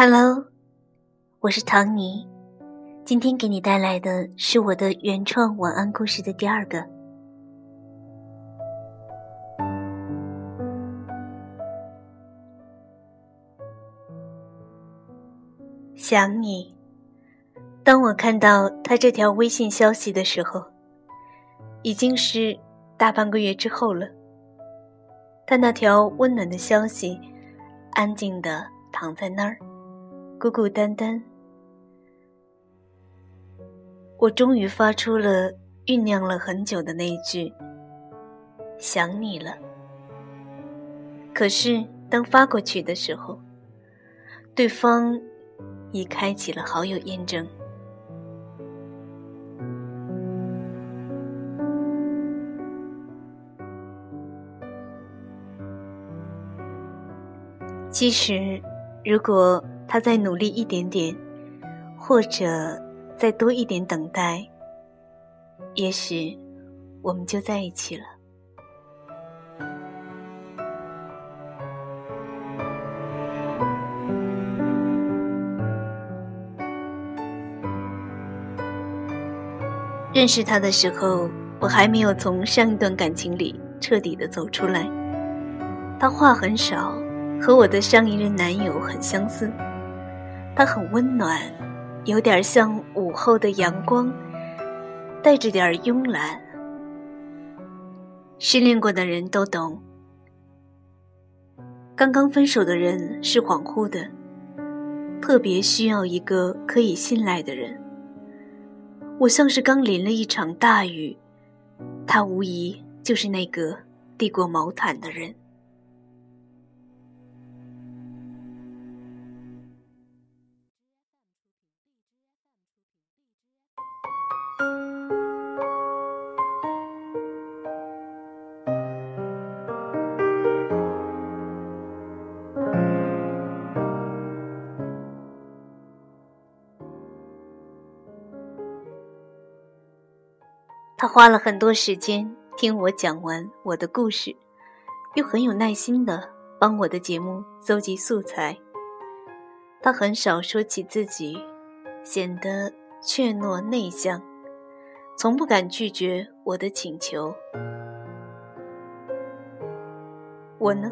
Hello，我是唐尼，今天给你带来的是我的原创晚安故事的第二个。想你，当我看到他这条微信消息的时候，已经是大半个月之后了。他那条温暖的消息，安静的躺在那儿。孤孤单单，我终于发出了酝酿了很久的那一句“想你了”。可是当发过去的时候，对方已开启了好友验证。其实，如果……他再努力一点点，或者再多一点等待，也许我们就在一起了。认识他的时候，我还没有从上一段感情里彻底的走出来。他话很少，和我的上一任男友很相似。他很温暖，有点像午后的阳光，带着点慵懒。失恋过的人都懂，刚刚分手的人是恍惚的，特别需要一个可以信赖的人。我像是刚淋了一场大雨，他无疑就是那个递过毛毯的人。花了很多时间听我讲完我的故事，又很有耐心的帮我的节目搜集素材。他很少说起自己，显得怯懦内向，从不敢拒绝我的请求。我呢，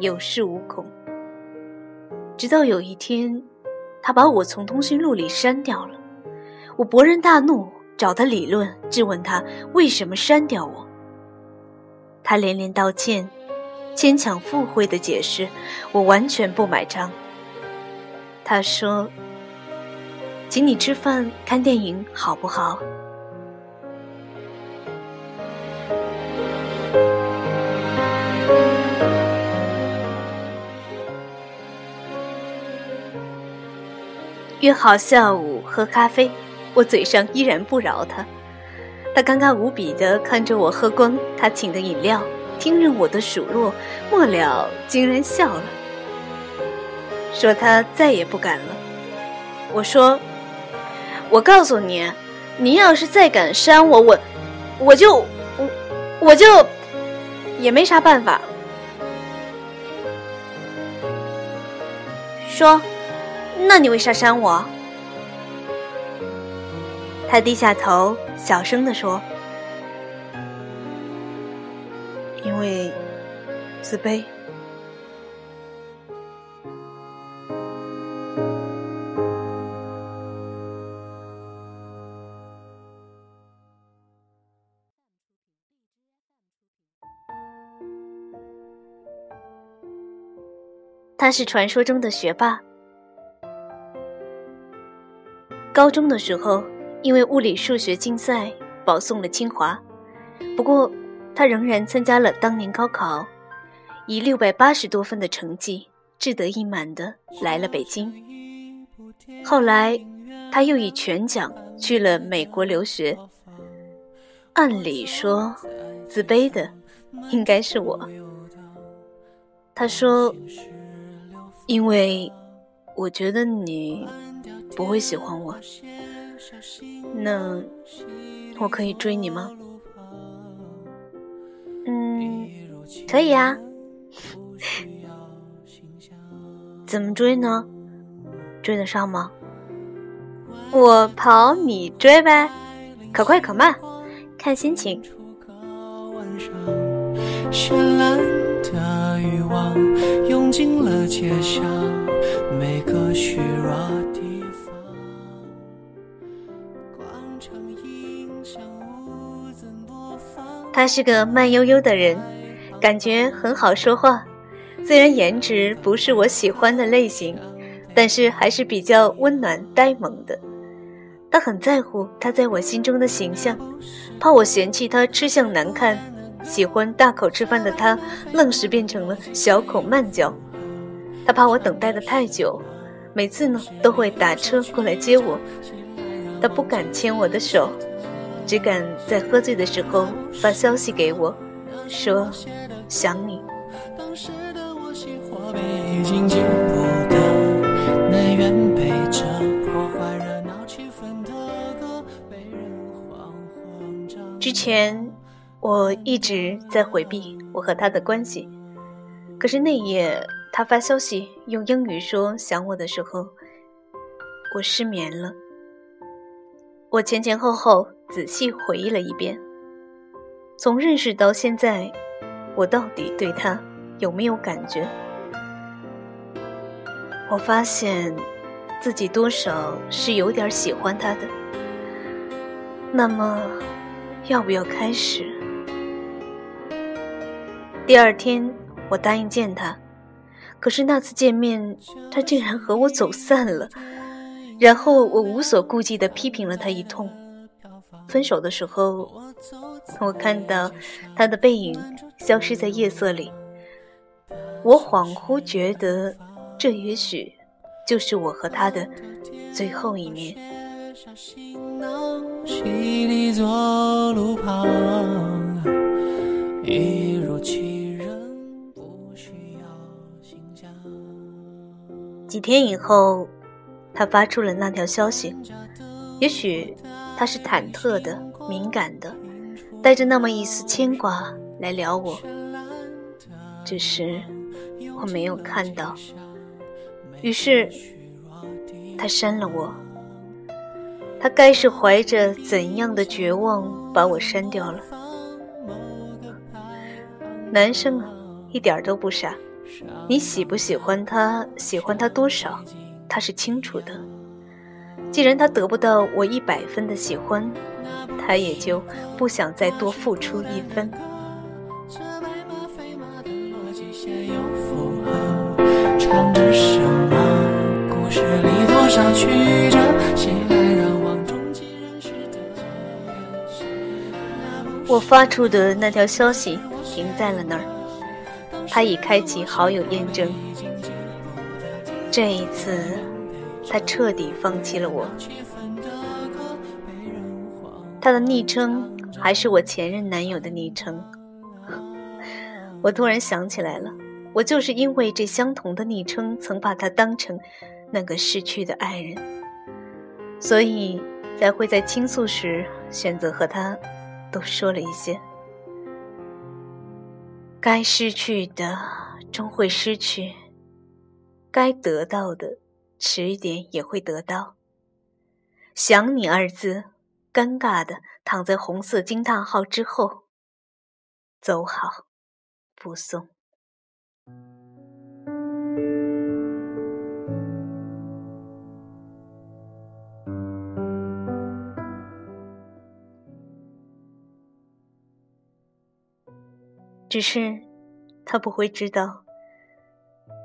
有恃无恐。直到有一天，他把我从通讯录里删掉了，我勃然大怒。找他理论，质问他为什么删掉我。他连连道歉，牵强附会的解释，我完全不买账。他说：“请你吃饭、看电影，好不好？”约好下午喝咖啡。我嘴上依然不饶他，他尴尬无比地看着我喝光他请的饮料，听任我的数落，末了竟然笑了，说他再也不敢了。我说：“我告诉你，你要是再敢删我，我我就我我就也没啥办法。”说：“那你为啥删我？”他低下头，小声地说：“因为自卑。”他是传说中的学霸，高中的时候。因为物理数学竞赛保送了清华，不过他仍然参加了当年高考，以六百八十多分的成绩志得意满的来了北京。后来他又以全奖去了美国留学。按理说，自卑的应该是我。他说：“因为我觉得你不会喜欢我。”那我可以追你吗？嗯，可以啊。怎么追呢？追得上吗？我跑你追呗，可快可慢，看心情。绚烂的欲望涌进了街巷每个虚弱地他是个慢悠悠的人，感觉很好说话。虽然颜值不是我喜欢的类型，但是还是比较温暖呆萌的。他很在乎他在我心中的形象，怕我嫌弃他吃相难看。喜欢大口吃饭的他，愣是变成了小口慢嚼。他怕我等待的太久，每次呢都会打车过来接我。他不敢牵我的手，只敢在喝醉的时候发消息给我，说想你。之前。我一直在回避我和他的关系，可是那夜他发消息用英语说想我的时候，我失眠了。我前前后后仔细回忆了一遍，从认识到现在，我到底对他有没有感觉？我发现自己多少是有点喜欢他的。那么，要不要开始？第二天，我答应见他，可是那次见面，他竟然和我走散了。然后我无所顾忌地批评了他一通。分手的时候，我看到他的背影消失在夜色里，我恍惚觉得，这也许就是我和他的最后一面。一如其人，不需要几天以后，他发出了那条消息。也许他是忐忑的、敏感的，带着那么一丝牵挂来聊我。只是我没有看到。于是他删了我。他该是怀着怎样的绝望把我删掉了？男生啊，一点都不傻。你喜不喜欢他，喜欢他多少，他是清楚的。既然他得不到我一百分的喜欢，他也就不想再多付出一分。我发出的那条消息。停在了那儿，他已开启好友验证。这一次，他彻底放弃了我。他的昵称还是我前任男友的昵称。我突然想起来了，我就是因为这相同的昵称，曾把他当成那个逝去的爱人，所以才会在倾诉时选择和他多说了一些。该失去的终会失去，该得到的迟一点也会得到。想你二字，尴尬的躺在红色惊叹号之后。走好，不送。只是，他不会知道，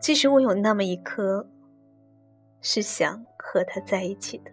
即使我有那么一刻，是想和他在一起的。